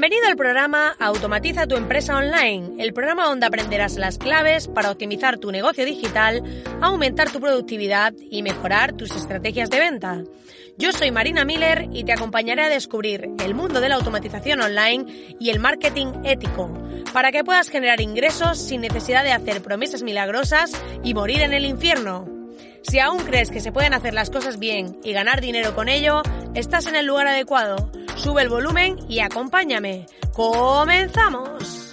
Bienvenido al programa Automatiza tu empresa online, el programa donde aprenderás las claves para optimizar tu negocio digital, aumentar tu productividad y mejorar tus estrategias de venta. Yo soy Marina Miller y te acompañaré a descubrir el mundo de la automatización online y el marketing ético, para que puedas generar ingresos sin necesidad de hacer promesas milagrosas y morir en el infierno. Si aún crees que se pueden hacer las cosas bien y ganar dinero con ello, estás en el lugar adecuado. Sube el volumen y acompáñame. ¡Comenzamos!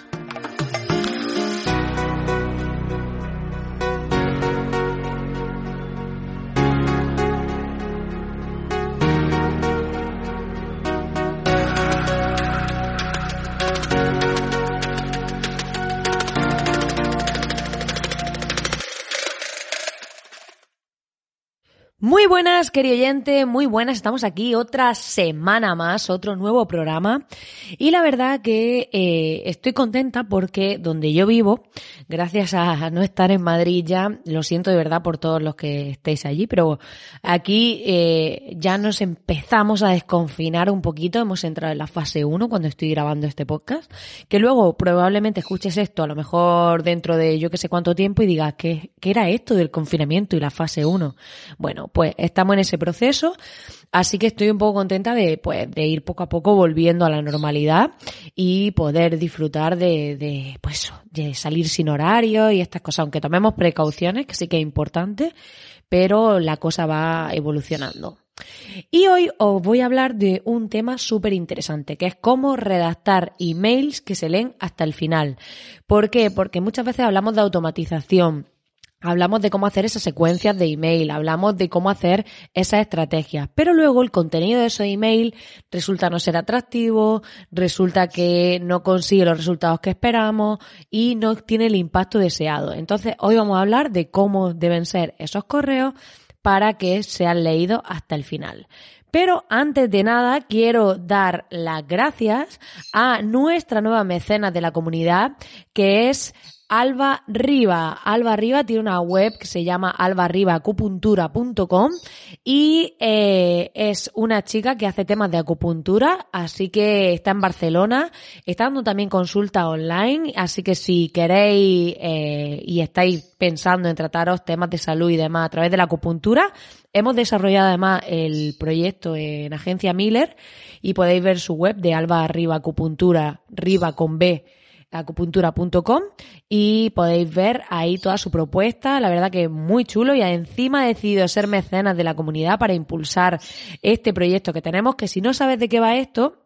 Muy buenas, querido oyente, muy buenas. Estamos aquí otra semana más, otro nuevo programa. Y la verdad que eh, estoy contenta porque donde yo vivo, gracias a no estar en Madrid ya, lo siento de verdad por todos los que estéis allí, pero aquí eh, ya nos empezamos a desconfinar un poquito. Hemos entrado en la fase 1 cuando estoy grabando este podcast. Que luego probablemente escuches esto a lo mejor dentro de yo que sé cuánto tiempo y digas, ¿qué, qué era esto del confinamiento y la fase 1? Bueno, pues estamos en ese proceso, así que estoy un poco contenta de, pues, de ir poco a poco volviendo a la normalidad y poder disfrutar de, de, pues, de salir sin horario y estas cosas, aunque tomemos precauciones, que sí que es importante, pero la cosa va evolucionando. Y hoy os voy a hablar de un tema súper interesante, que es cómo redactar emails que se leen hasta el final. ¿Por qué? Porque muchas veces hablamos de automatización, Hablamos de cómo hacer esas secuencias de email, hablamos de cómo hacer esas estrategias, pero luego el contenido de ese email resulta no ser atractivo, resulta que no consigue los resultados que esperamos y no tiene el impacto deseado. Entonces, hoy vamos a hablar de cómo deben ser esos correos para que sean leídos hasta el final. Pero antes de nada, quiero dar las gracias a nuestra nueva mecena de la comunidad, que es Alba Riva. Alba Riva tiene una web que se llama albarribacupuntura.com y eh, es una chica que hace temas de acupuntura, así que está en Barcelona, está dando también consulta online, así que si queréis eh, y estáis pensando en trataros temas de salud y demás a través de la acupuntura, hemos desarrollado además el proyecto en Agencia Miller y podéis ver su web de Alba Riva Acupuntura, Riva con B acupuntura.com y podéis ver ahí toda su propuesta, la verdad que muy chulo y encima ha decidido ser mecenas de la comunidad para impulsar este proyecto que tenemos, que si no sabes de qué va esto,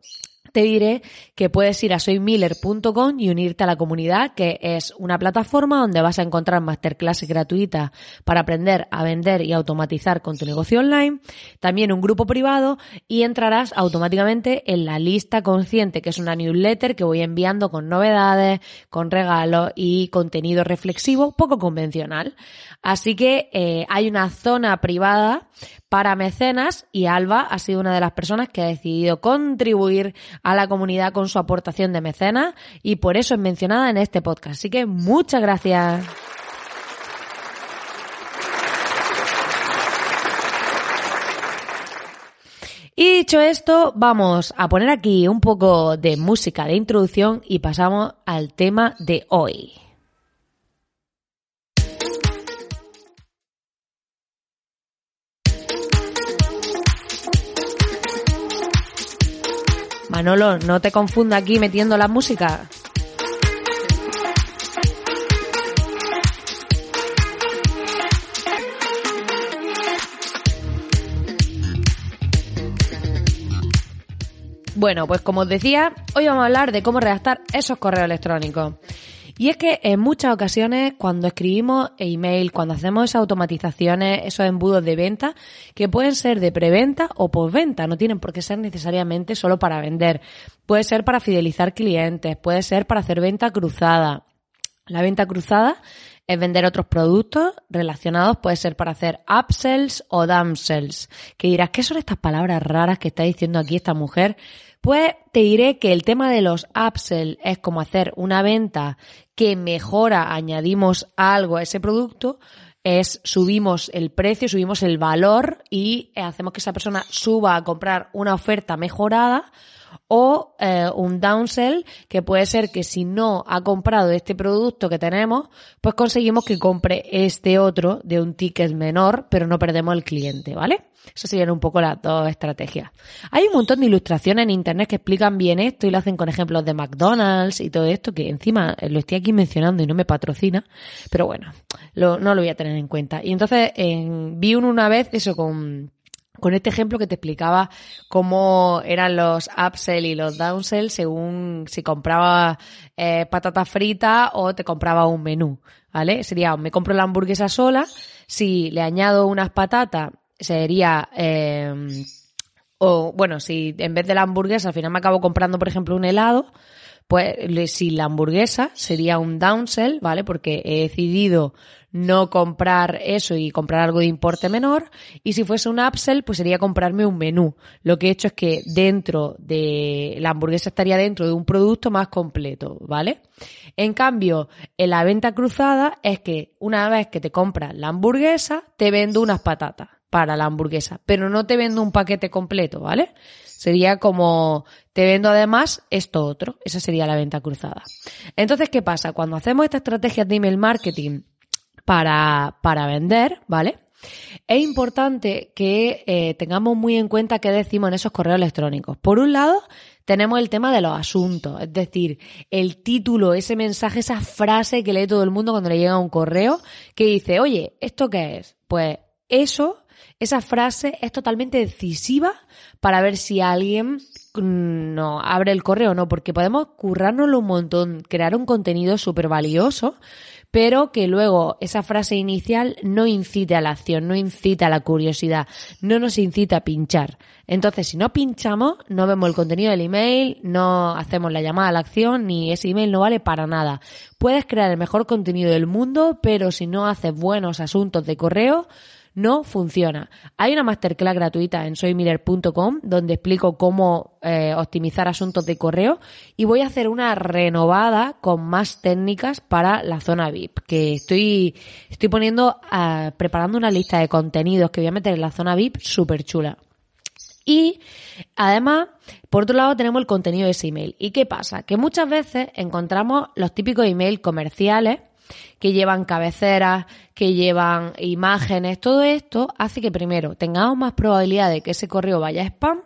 te diré que puedes ir a soymiller.com y unirte a la comunidad, que es una plataforma donde vas a encontrar masterclasses gratuitas para aprender a vender y automatizar con tu negocio online, también un grupo privado y entrarás automáticamente en la lista consciente, que es una newsletter que voy enviando con novedades, con regalos y contenido reflexivo poco convencional. Así que eh, hay una zona privada para mecenas y Alba ha sido una de las personas que ha decidido contribuir a la comunidad con su aportación de mecenas y por eso es mencionada en este podcast. Así que muchas gracias. Y dicho esto, vamos a poner aquí un poco de música de introducción y pasamos al tema de hoy. Manolo, no te confunda aquí metiendo la música. Bueno, pues como os decía, hoy vamos a hablar de cómo redactar esos correos electrónicos. Y es que en muchas ocasiones cuando escribimos email, cuando hacemos esas automatizaciones, esos embudos de venta, que pueden ser de preventa o postventa, no tienen por qué ser necesariamente solo para vender. Puede ser para fidelizar clientes, puede ser para hacer venta cruzada. La venta cruzada es vender otros productos relacionados, puede ser para hacer upsells o downsells. Que dirás, ¿qué son estas palabras raras que está diciendo aquí esta mujer? Pues te diré que el tema de los upsells es como hacer una venta que mejora, añadimos algo a ese producto, es subimos el precio, subimos el valor y hacemos que esa persona suba a comprar una oferta mejorada o eh, un downsell que puede ser que si no ha comprado este producto que tenemos, pues conseguimos que compre este otro de un ticket menor, pero no perdemos el cliente, ¿vale? Eso serían un poco las dos estrategias. Hay un montón de ilustraciones en internet que explican bien esto y lo hacen con ejemplos de McDonald's y todo esto, que encima lo estoy aquí mencionando y no me patrocina, pero bueno, no lo voy a tener en cuenta. Y entonces vi uno una vez eso con con este ejemplo que te explicaba cómo eran los upsell y los downsell según si compraba eh, patatas fritas o te compraba un menú, ¿vale? Sería, me compro la hamburguesa sola, si le añado unas patatas, sería, eh, o bueno, si en vez de la hamburguesa al final me acabo comprando, por ejemplo, un helado, pues si la hamburguesa sería un downsell, ¿vale? Porque he decidido no comprar eso y comprar algo de importe menor. Y si fuese un upsell, pues sería comprarme un menú. Lo que he hecho es que dentro de la hamburguesa estaría dentro de un producto más completo, ¿vale? En cambio, en la venta cruzada es que una vez que te compras la hamburguesa, te vendo unas patatas para la hamburguesa, pero no te vendo un paquete completo, ¿vale? Sería como, te vendo además esto otro. Esa sería la venta cruzada. Entonces, ¿qué pasa? Cuando hacemos estas estrategias de email marketing para, para vender, ¿vale? Es importante que eh, tengamos muy en cuenta qué decimos en esos correos electrónicos. Por un lado, tenemos el tema de los asuntos, es decir, el título, ese mensaje, esa frase que lee todo el mundo cuando le llega un correo que dice, oye, ¿esto qué es? Pues eso esa frase es totalmente decisiva para ver si alguien no abre el correo no, porque podemos currárnoslo un montón, crear un contenido súper valioso, pero que luego esa frase inicial no incite a la acción, no incita a la curiosidad, no nos incita a pinchar. Entonces, si no pinchamos, no vemos el contenido del email, no hacemos la llamada a la acción, ni ese email no vale para nada. Puedes crear el mejor contenido del mundo, pero si no haces buenos asuntos de correo, no funciona. Hay una masterclass gratuita en soymiller.com donde explico cómo eh, optimizar asuntos de correo y voy a hacer una renovada con más técnicas para la zona VIP, que estoy, estoy poniendo, uh, preparando una lista de contenidos que voy a meter en la zona VIP súper chula. Y además, por otro lado, tenemos el contenido de ese email. ¿Y qué pasa? Que muchas veces encontramos los típicos emails comerciales que llevan cabeceras, que llevan imágenes, todo esto hace que primero tengamos más probabilidad de que ese correo vaya a spam,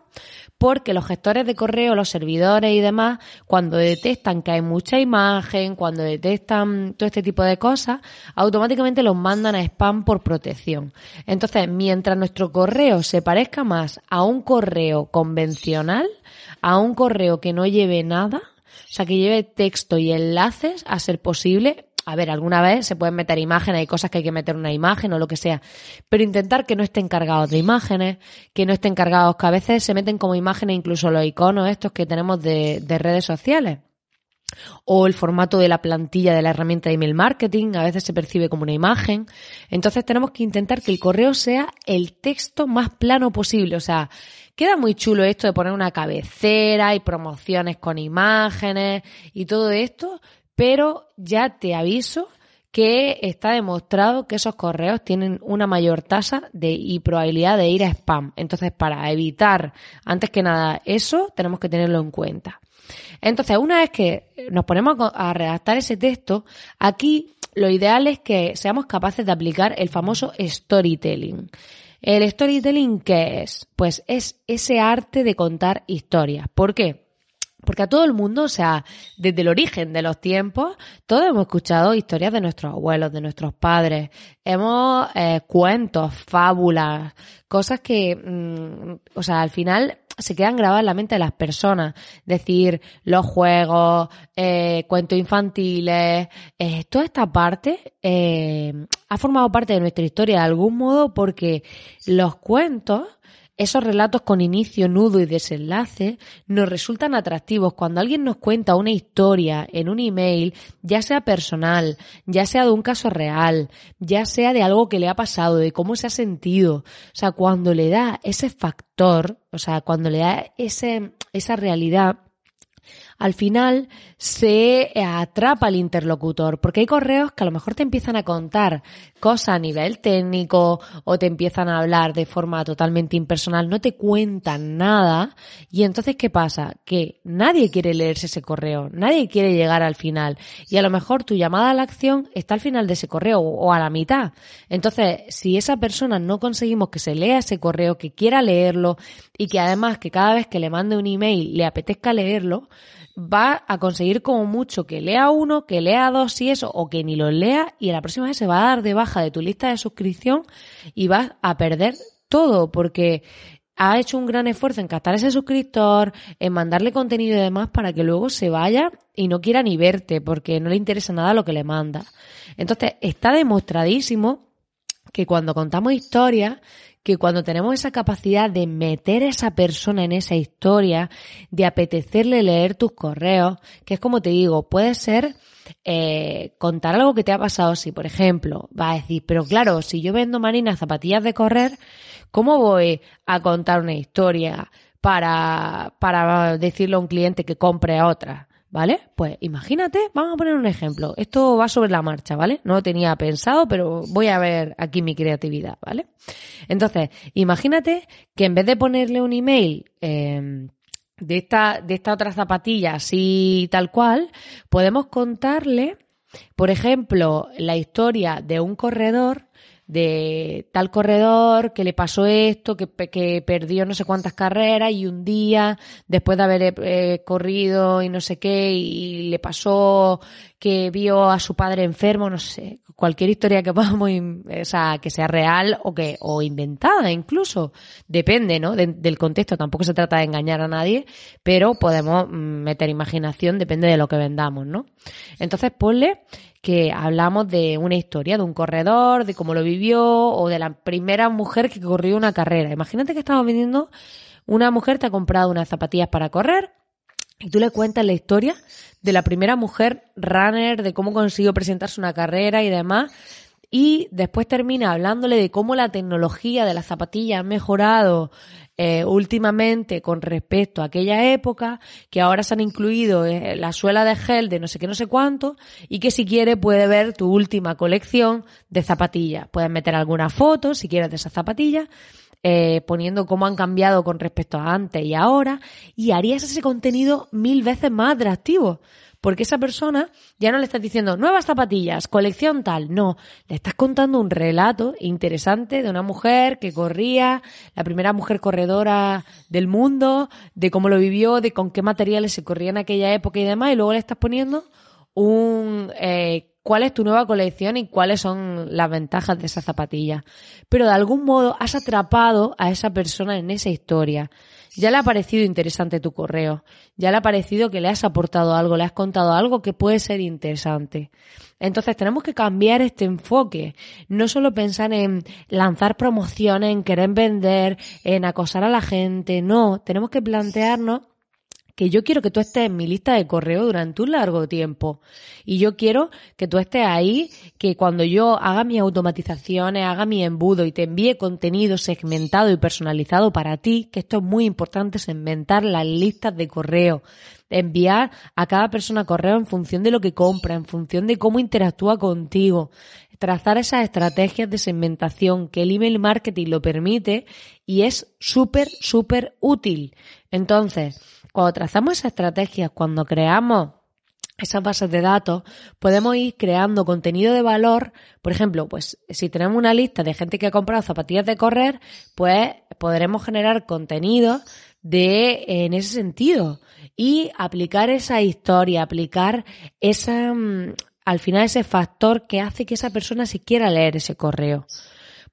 porque los gestores de correo, los servidores y demás, cuando detectan que hay mucha imagen, cuando detectan todo este tipo de cosas, automáticamente los mandan a spam por protección. Entonces, mientras nuestro correo se parezca más a un correo convencional, a un correo que no lleve nada, o sea, que lleve texto y enlaces, a ser posible, a ver, alguna vez se pueden meter imágenes, hay cosas que hay que meter una imagen o lo que sea, pero intentar que no estén cargados de imágenes, que no estén cargados, que a veces se meten como imágenes incluso los iconos estos que tenemos de, de redes sociales o el formato de la plantilla de la herramienta de email marketing, a veces se percibe como una imagen. Entonces tenemos que intentar que el correo sea el texto más plano posible. O sea, queda muy chulo esto de poner una cabecera y promociones con imágenes y todo esto, pero ya te aviso que está demostrado que esos correos tienen una mayor tasa de y probabilidad de ir a spam. Entonces, para evitar, antes que nada, eso, tenemos que tenerlo en cuenta. Entonces, una vez que nos ponemos a redactar ese texto, aquí lo ideal es que seamos capaces de aplicar el famoso storytelling. ¿El storytelling qué es? Pues es ese arte de contar historias. ¿Por qué? Porque a todo el mundo, o sea, desde el origen de los tiempos, todos hemos escuchado historias de nuestros abuelos, de nuestros padres. Hemos eh, cuentos, fábulas, cosas que, mm, o sea, al final se quedan grabadas en la mente de las personas. Decir, los juegos, eh, cuentos infantiles, eh, toda esta parte eh, ha formado parte de nuestra historia de algún modo porque los cuentos esos relatos con inicio, nudo y desenlace nos resultan atractivos cuando alguien nos cuenta una historia en un email, ya sea personal, ya sea de un caso real, ya sea de algo que le ha pasado, de cómo se ha sentido. O sea, cuando le da ese factor, o sea, cuando le da ese, esa realidad, al final se atrapa al interlocutor, porque hay correos que a lo mejor te empiezan a contar cosas a nivel técnico o te empiezan a hablar de forma totalmente impersonal, no te cuentan nada y entonces ¿qué pasa? Que nadie quiere leerse ese correo, nadie quiere llegar al final y a lo mejor tu llamada a la acción está al final de ese correo o a la mitad. Entonces, si esa persona no conseguimos que se lea ese correo, que quiera leerlo y que además que cada vez que le mande un email le apetezca leerlo, va a conseguir como mucho que lea uno, que lea dos y eso, o que ni lo lea y la próxima vez se va a dar de baja de tu lista de suscripción y vas a perder todo porque ha hecho un gran esfuerzo en captar ese suscriptor, en mandarle contenido y demás para que luego se vaya y no quiera ni verte porque no le interesa nada lo que le manda. Entonces, está demostradísimo que cuando contamos historias, que cuando tenemos esa capacidad de meter a esa persona en esa historia, de apetecerle leer tus correos, que es como te digo, puede ser eh, contar algo que te ha pasado. Si, por ejemplo, va a decir, pero claro, si yo vendo marinas zapatillas de correr, ¿cómo voy a contar una historia para, para decirle a un cliente que compre otra? ¿Vale? Pues imagínate, vamos a poner un ejemplo. Esto va sobre la marcha, ¿vale? No lo tenía pensado, pero voy a ver aquí mi creatividad, ¿vale? Entonces, imagínate que en vez de ponerle un email em, de, esta, de esta otra zapatilla así tal cual, podemos contarle, por ejemplo, la historia de un corredor de tal corredor que le pasó esto, que, que perdió no sé cuántas carreras y un día, después de haber eh, corrido y no sé qué, y le pasó que vio a su padre enfermo, no sé, cualquier historia que podamos, o sea, que sea real o que, o inventada incluso, depende, ¿no? del contexto, tampoco se trata de engañar a nadie, pero podemos mm, meter imaginación, depende de lo que vendamos, ¿no? Entonces ponle que hablamos de una historia, de un corredor, de cómo lo vivió, o de la primera mujer que corrió una carrera. Imagínate que estamos vendiendo, una mujer te ha comprado unas zapatillas para correr, y tú le cuentas la historia de la primera mujer runner, de cómo consiguió presentarse una carrera y demás. Y después termina hablándole de cómo la tecnología de las zapatillas ha mejorado eh, últimamente con respecto a aquella época, que ahora se han incluido eh, la suela de gel de no sé qué, no sé cuánto, y que si quiere puede ver tu última colección de zapatillas. Puedes meter alguna foto, si quieres, de esas zapatillas, eh, poniendo cómo han cambiado con respecto a antes y ahora, y harías ese contenido mil veces más atractivo porque esa persona ya no le estás diciendo nuevas zapatillas, colección tal, no, le estás contando un relato interesante de una mujer que corría, la primera mujer corredora del mundo, de cómo lo vivió, de con qué materiales se corría en aquella época y demás, y luego le estás poniendo un... Eh, cuál es tu nueva colección y cuáles son las ventajas de esa zapatilla. Pero de algún modo has atrapado a esa persona en esa historia. Ya le ha parecido interesante tu correo, ya le ha parecido que le has aportado algo, le has contado algo que puede ser interesante. Entonces tenemos que cambiar este enfoque, no solo pensar en lanzar promociones, en querer vender, en acosar a la gente, no, tenemos que plantearnos que yo quiero que tú estés en mi lista de correo durante un largo tiempo. Y yo quiero que tú estés ahí, que cuando yo haga mis automatizaciones, haga mi embudo y te envíe contenido segmentado y personalizado para ti, que esto es muy importante, segmentar las listas de correo, enviar a cada persona correo en función de lo que compra, en función de cómo interactúa contigo, trazar esas estrategias de segmentación que el email marketing lo permite y es súper, súper útil. Entonces, cuando trazamos estrategias, cuando creamos esas bases de datos, podemos ir creando contenido de valor. Por ejemplo, pues si tenemos una lista de gente que ha comprado zapatillas de correr, pues podremos generar contenido de en ese sentido y aplicar esa historia, aplicar esa mm, al final ese factor que hace que esa persona se quiera leer ese correo.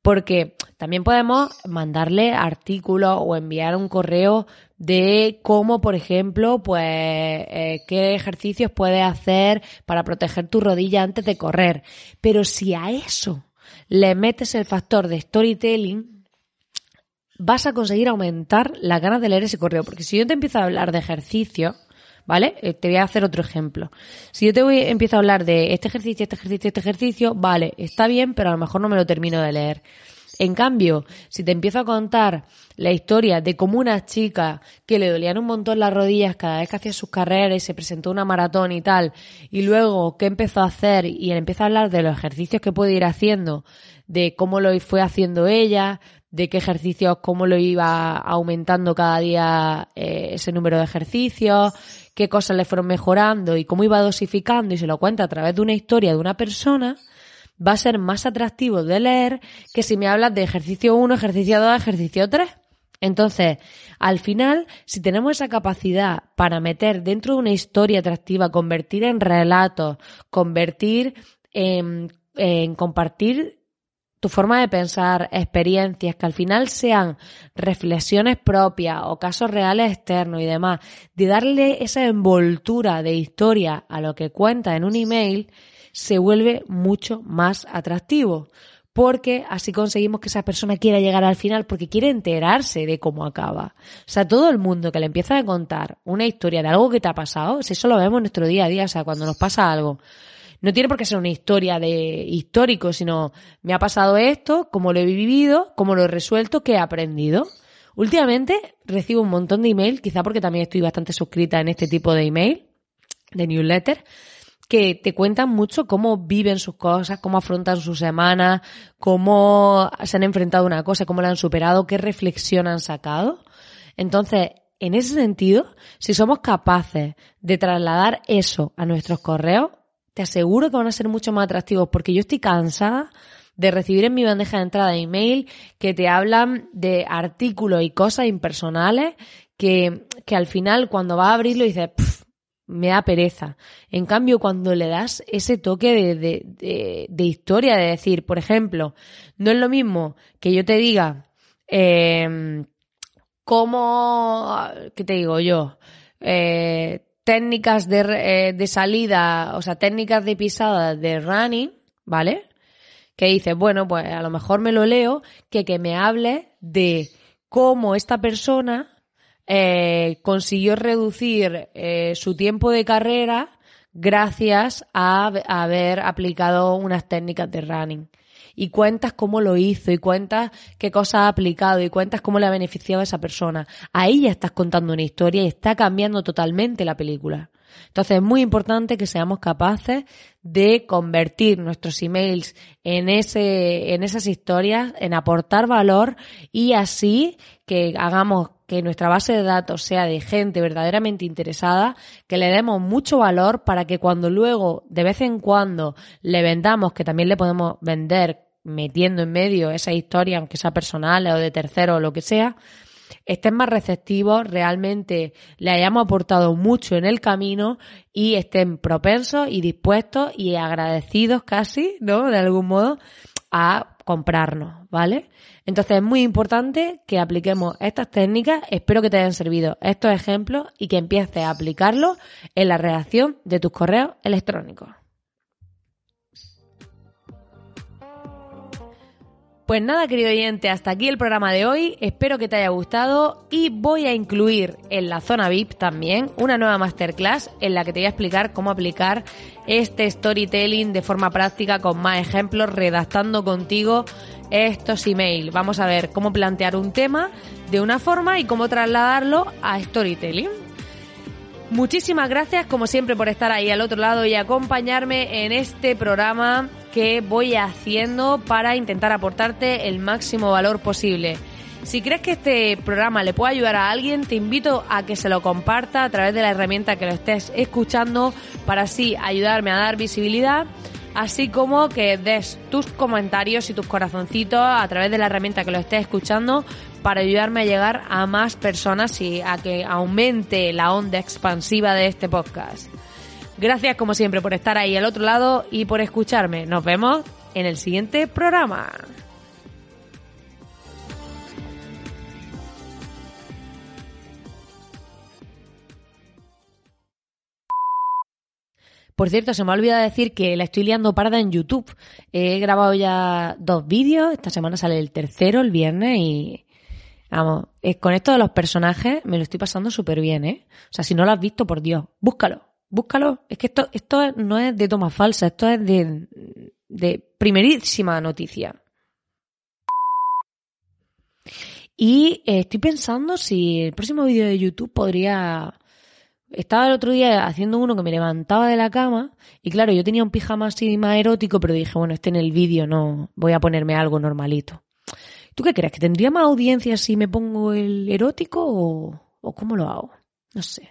Porque también podemos mandarle artículos o enviar un correo de cómo, por ejemplo, pues, eh, qué ejercicios puedes hacer para proteger tu rodilla antes de correr. Pero si a eso le metes el factor de storytelling, vas a conseguir aumentar las ganas de leer ese correo. Porque si yo te empiezo a hablar de ejercicio, ¿vale? Eh, te voy a hacer otro ejemplo. Si yo te voy, empiezo a hablar de este ejercicio, este ejercicio, este ejercicio, vale, está bien, pero a lo mejor no me lo termino de leer. En cambio, si te empiezo a contar la historia de cómo una chica que le dolían un montón las rodillas cada vez que hacía sus carreras y se presentó una maratón y tal, y luego qué empezó a hacer y empieza a hablar de los ejercicios que puede ir haciendo, de cómo lo fue haciendo ella, de qué ejercicios, cómo lo iba aumentando cada día eh, ese número de ejercicios, qué cosas le fueron mejorando y cómo iba dosificando y se lo cuenta a través de una historia de una persona, va a ser más atractivo de leer que si me hablas de ejercicio 1, ejercicio 2, ejercicio 3. Entonces, al final, si tenemos esa capacidad para meter dentro de una historia atractiva, convertir en relatos, convertir en, en compartir tu forma de pensar, experiencias que al final sean reflexiones propias o casos reales externos y demás, de darle esa envoltura de historia a lo que cuenta en un email, se vuelve mucho más atractivo. Porque así conseguimos que esa persona quiera llegar al final porque quiere enterarse de cómo acaba. O sea, todo el mundo que le empieza a contar una historia de algo que te ha pasado, si eso lo vemos en nuestro día a día, o sea, cuando nos pasa algo, no tiene por qué ser una historia de histórico, sino me ha pasado esto, cómo lo he vivido, cómo lo he resuelto, qué he aprendido. Últimamente recibo un montón de email, quizá porque también estoy bastante suscrita en este tipo de email, de newsletter, que te cuentan mucho cómo viven sus cosas, cómo afrontan su semana, cómo se han enfrentado a una cosa, cómo la han superado, qué reflexión han sacado. Entonces, en ese sentido, si somos capaces de trasladar eso a nuestros correos, te aseguro que van a ser mucho más atractivos porque yo estoy cansada de recibir en mi bandeja de entrada de email que te hablan de artículos y cosas impersonales que, que al final cuando vas a abrirlo dices, me da pereza. En cambio, cuando le das ese toque de, de, de, historia, de decir, por ejemplo, no es lo mismo que yo te diga eh, cómo, ¿qué te digo yo? Eh, técnicas de, eh, de salida, o sea, técnicas de pisada de running, ¿vale? Que dices, bueno, pues a lo mejor me lo leo, que que me hable de cómo esta persona eh, consiguió reducir eh, su tiempo de carrera gracias a, haber aplicado unas técnicas de running. Y cuentas cómo lo hizo, y cuentas qué cosas ha aplicado, y cuentas cómo le ha beneficiado a esa persona. Ahí ya estás contando una historia y está cambiando totalmente la película. Entonces es muy importante que seamos capaces de convertir nuestros emails en ese, en esas historias, en aportar valor y así que hagamos que nuestra base de datos sea de gente verdaderamente interesada, que le demos mucho valor para que cuando luego, de vez en cuando, le vendamos, que también le podemos vender metiendo en medio esa historia, aunque sea personal o de tercero o lo que sea, estén más receptivos, realmente le hayamos aportado mucho en el camino y estén propensos y dispuestos y agradecidos casi, ¿no? De algún modo, a comprarnos, ¿vale? Entonces es muy importante que apliquemos estas técnicas, espero que te hayan servido estos ejemplos y que empieces a aplicarlos en la redacción de tus correos electrónicos. Pues nada, querido oyente, hasta aquí el programa de hoy. Espero que te haya gustado y voy a incluir en la zona VIP también una nueva masterclass en la que te voy a explicar cómo aplicar este storytelling de forma práctica con más ejemplos, redactando contigo estos emails. Vamos a ver cómo plantear un tema de una forma y cómo trasladarlo a storytelling. Muchísimas gracias, como siempre, por estar ahí al otro lado y acompañarme en este programa que voy haciendo para intentar aportarte el máximo valor posible. Si crees que este programa le puede ayudar a alguien, te invito a que se lo comparta a través de la herramienta que lo estés escuchando para así ayudarme a dar visibilidad, así como que des tus comentarios y tus corazoncitos a través de la herramienta que lo estés escuchando para ayudarme a llegar a más personas y a que aumente la onda expansiva de este podcast. Gracias como siempre por estar ahí al otro lado y por escucharme. Nos vemos en el siguiente programa. Por cierto, se me ha olvidado decir que la estoy liando parda en YouTube. He grabado ya dos vídeos, esta semana sale el tercero, el viernes, y vamos, con esto de los personajes me lo estoy pasando súper bien, ¿eh? O sea, si no lo has visto, por Dios, búscalo búscalo. Es que esto, esto no es de toma falsa, esto es de, de primerísima noticia. Y eh, estoy pensando si el próximo vídeo de YouTube podría... Estaba el otro día haciendo uno que me levantaba de la cama y claro, yo tenía un pijama así más erótico, pero dije, bueno, este en el vídeo no, voy a ponerme algo normalito. ¿Tú qué crees? ¿Que tendría más audiencia si me pongo el erótico o, o cómo lo hago? No sé.